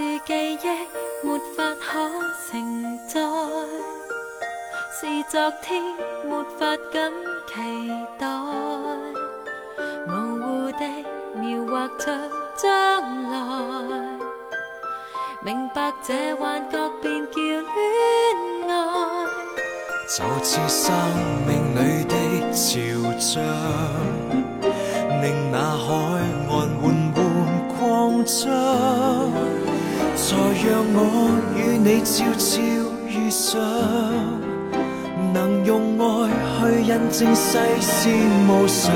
是记忆没法可承载，是昨天没法敢期待，模糊地描画着将来，明白这幻觉便叫恋爱。就似生命里的潮涨，令那海岸缓缓扩张。才让我与你悄悄遇上，能用爱去印证世事无常。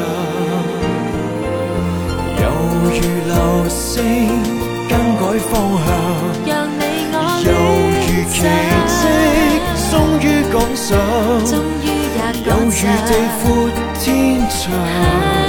犹如流星更改方向，犹如奇迹终于赶上，犹如地阔天长。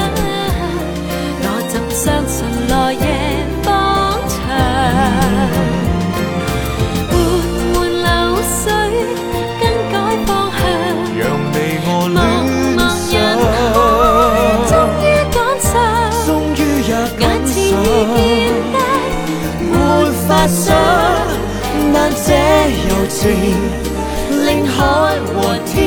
想，但这柔情令海和天。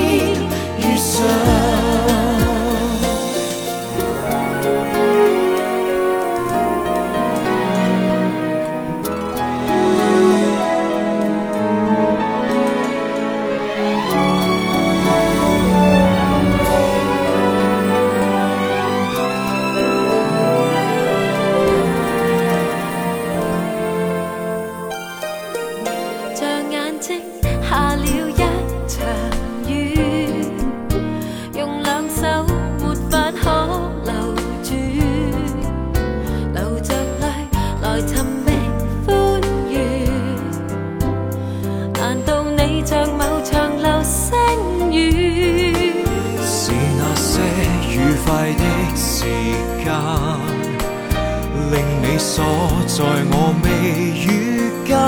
令你锁在我眉宇间，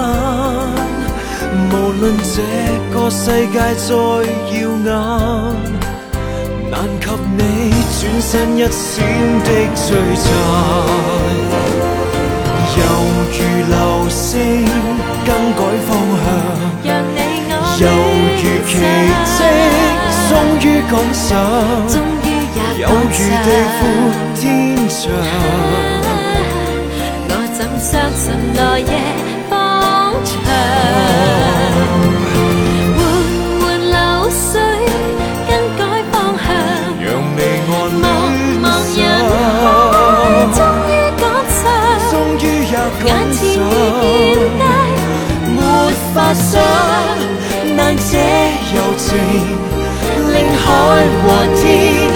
无论这个世界再耀眼，难及你转身一闪的璀璨。犹如流星更改方向，犹如奇迹终于赶上，终于也赶难舍柔情，令海和天。